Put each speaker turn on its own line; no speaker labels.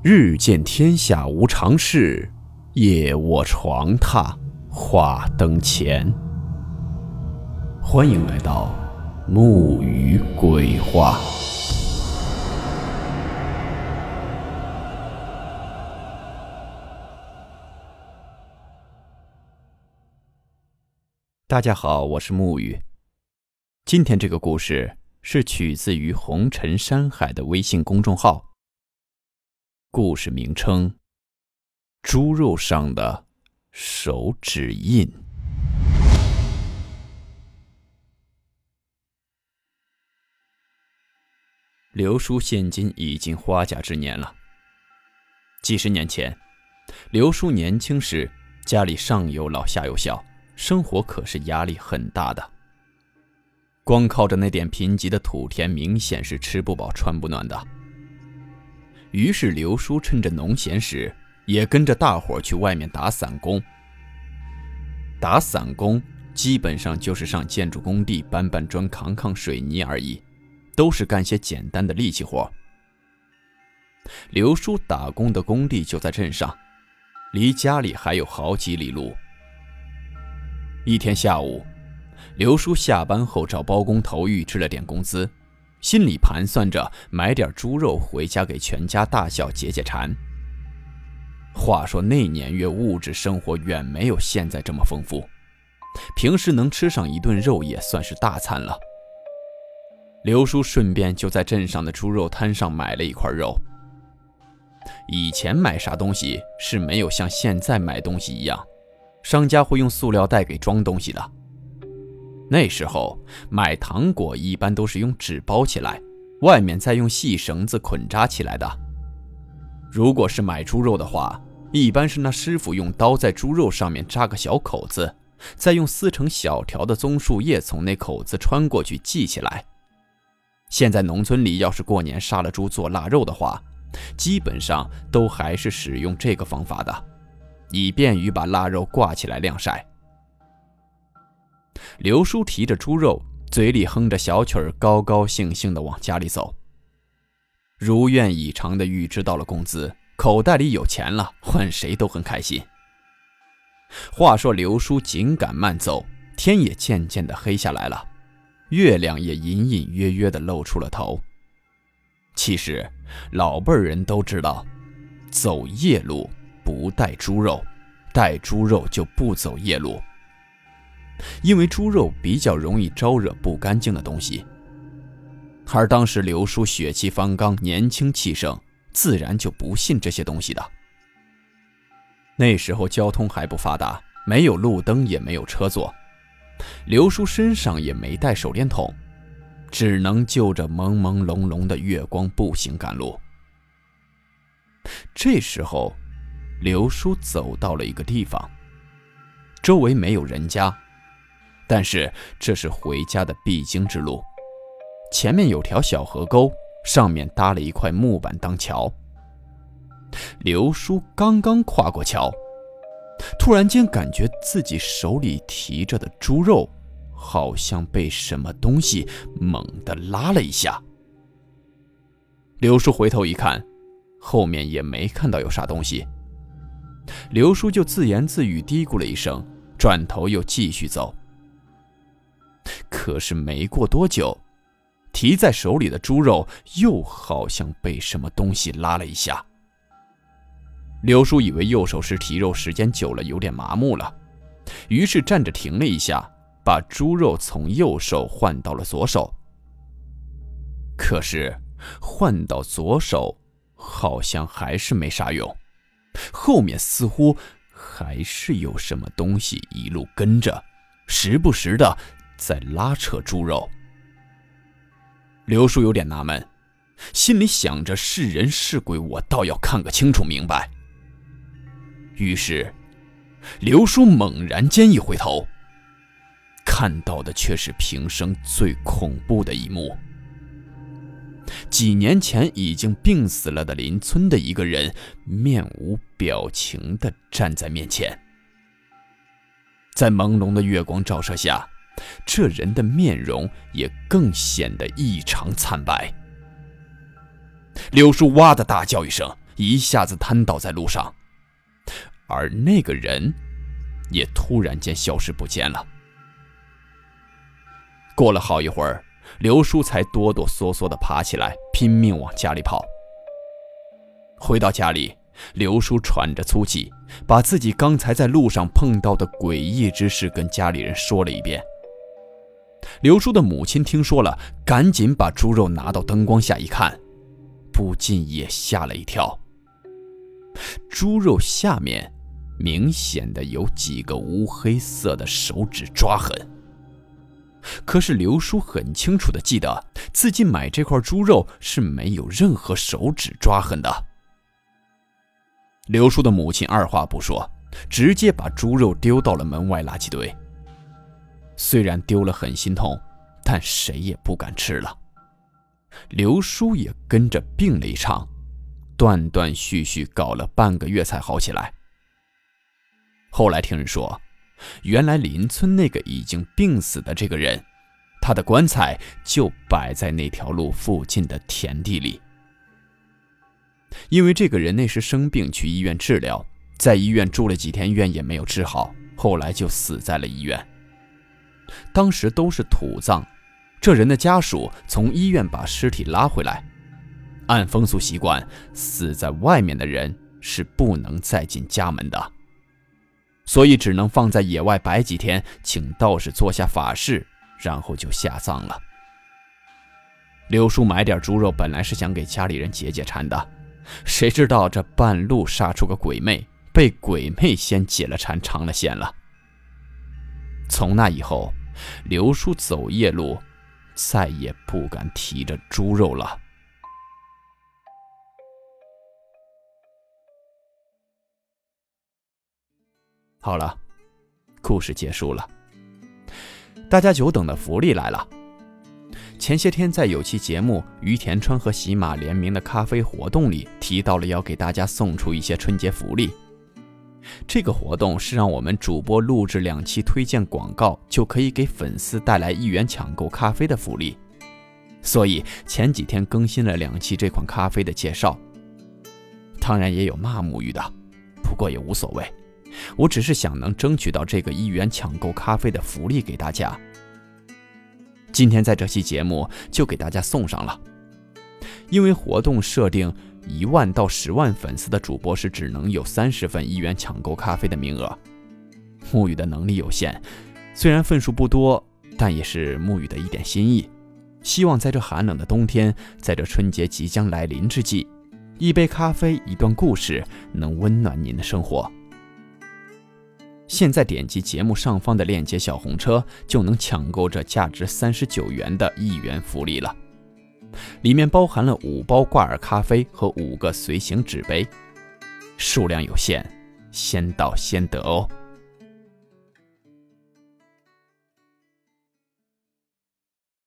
日见天下无常事，夜卧床榻话灯前。欢迎来到木鱼鬼话。大家好，我是木鱼。今天这个故事是取自于红尘山海的微信公众号。故事名称：猪肉上的手指印。刘叔现今已经花甲之年了。几十年前，刘叔年轻时，家里上有老下有小，生活可是压力很大的。光靠着那点贫瘠的土田，明显是吃不饱穿不暖的。于是刘叔趁着农闲时，也跟着大伙去外面打散工。打散工基本上就是上建筑工地搬搬砖、扛扛水泥而已，都是干些简单的力气活。刘叔打工的工地就在镇上，离家里还有好几里路。一天下午，刘叔下班后找包工头预支了点工资。心里盘算着买点猪肉回家给全家大小解解馋。话说那年月物质生活远没有现在这么丰富，平时能吃上一顿肉也算是大餐了。刘叔顺便就在镇上的猪肉摊上买了一块肉。以前买啥东西是没有像现在买东西一样，商家会用塑料袋给装东西的。那时候买糖果一般都是用纸包起来，外面再用细绳子捆扎起来的。如果是买猪肉的话，一般是那师傅用刀在猪肉上面扎个小口子，再用撕成小条的棕树叶从那口子穿过去系起来。现在农村里要是过年杀了猪做腊肉的话，基本上都还是使用这个方法的，以便于把腊肉挂起来晾晒。刘叔提着猪肉，嘴里哼着小曲儿，高高兴兴地往家里走。如愿以偿地预支到了工资，口袋里有钱了，换谁都很开心。话说刘叔紧赶慢走，天也渐渐地黑下来了，月亮也隐隐约约地露出了头。其实老辈人都知道，走夜路不带猪肉，带猪肉就不走夜路。因为猪肉比较容易招惹不干净的东西，而当时刘叔血气方刚、年轻气盛，自然就不信这些东西的。那时候交通还不发达，没有路灯，也没有车座，刘叔身上也没带手电筒，只能就着朦朦胧胧的月光步行赶路。这时候，刘叔走到了一个地方，周围没有人家。但是这是回家的必经之路，前面有条小河沟，上面搭了一块木板当桥。刘叔刚刚跨过桥，突然间感觉自己手里提着的猪肉，好像被什么东西猛地拉了一下。刘叔回头一看，后面也没看到有啥东西。刘叔就自言自语嘀咕了一声，转头又继续走。可是没过多久，提在手里的猪肉又好像被什么东西拉了一下。刘叔以为右手是提肉时间久了有点麻木了，于是站着停了一下，把猪肉从右手换到了左手。可是换到左手，好像还是没啥用，后面似乎还是有什么东西一路跟着，时不时的。在拉扯猪肉，刘叔有点纳闷，心里想着是人是鬼，我倒要看个清楚明白。于是，刘叔猛然间一回头，看到的却是平生最恐怖的一幕：几年前已经病死了的邻村的一个人，面无表情地站在面前，在朦胧的月光照射下。这人的面容也更显得异常惨白。刘叔哇的大叫一声，一下子瘫倒在路上，而那个人也突然间消失不见了。过了好一会儿，刘叔才哆哆嗦嗦地爬起来，拼命往家里跑。回到家里，刘叔喘着粗气，把自己刚才在路上碰到的诡异之事跟家里人说了一遍。刘叔的母亲听说了，赶紧把猪肉拿到灯光下一看，不禁也吓了一跳。猪肉下面明显的有几个乌黑色的手指抓痕。可是刘叔很清楚的记得，自己买这块猪肉是没有任何手指抓痕的。刘叔的母亲二话不说，直接把猪肉丢到了门外垃圾堆。虽然丢了很心痛，但谁也不敢吃了。刘叔也跟着病了一场，断断续续搞了半个月才好起来。后来听人说。原来邻村那个已经病死的这个人，他的棺材就摆在那条路附近的田地里。因为这个人那时生病去医院治疗，在医院住了几天院也没有治好，后来就死在了医院。当时都是土葬，这人的家属从医院把尸体拉回来，按风俗习惯，死在外面的人是不能再进家门的。所以只能放在野外摆几天，请道士做下法事，然后就下葬了。刘叔买点猪肉，本来是想给家里人解解馋的，谁知道这半路杀出个鬼魅，被鬼魅先解了馋，尝了鲜了。从那以后，刘叔走夜路，再也不敢提着猪肉了。好了，故事结束了。大家久等的福利来了。前些天在有期节目于田川和喜马联名的咖啡活动里提到了要给大家送出一些春节福利。这个活动是让我们主播录制两期推荐广告就可以给粉丝带来一元抢购咖啡的福利。所以前几天更新了两期这款咖啡的介绍。当然也有骂沐浴的，不过也无所谓。我只是想能争取到这个一元抢购咖啡的福利给大家。今天在这期节目就给大家送上了，因为活动设定一万到十万粉丝的主播是只能有三十份一元抢购咖啡的名额。沐雨的能力有限，虽然份数不多，但也是沐雨的一点心意。希望在这寒冷的冬天，在这春节即将来临之际，一杯咖啡，一段故事，能温暖您的生活。现在点击节目上方的链接小红车，就能抢购这价值三十九元的一元福利了。里面包含了五包挂耳咖啡和五个随行纸杯，数量有限，先到先得哦。